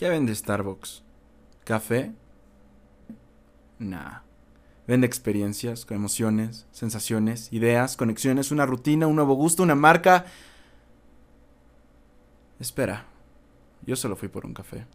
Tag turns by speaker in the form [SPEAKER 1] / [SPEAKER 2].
[SPEAKER 1] ¿Qué vende Starbucks? ¿Café? Nah. Vende experiencias, emociones, sensaciones, ideas, conexiones, una rutina, un nuevo gusto, una marca. Espera, yo solo fui por un café.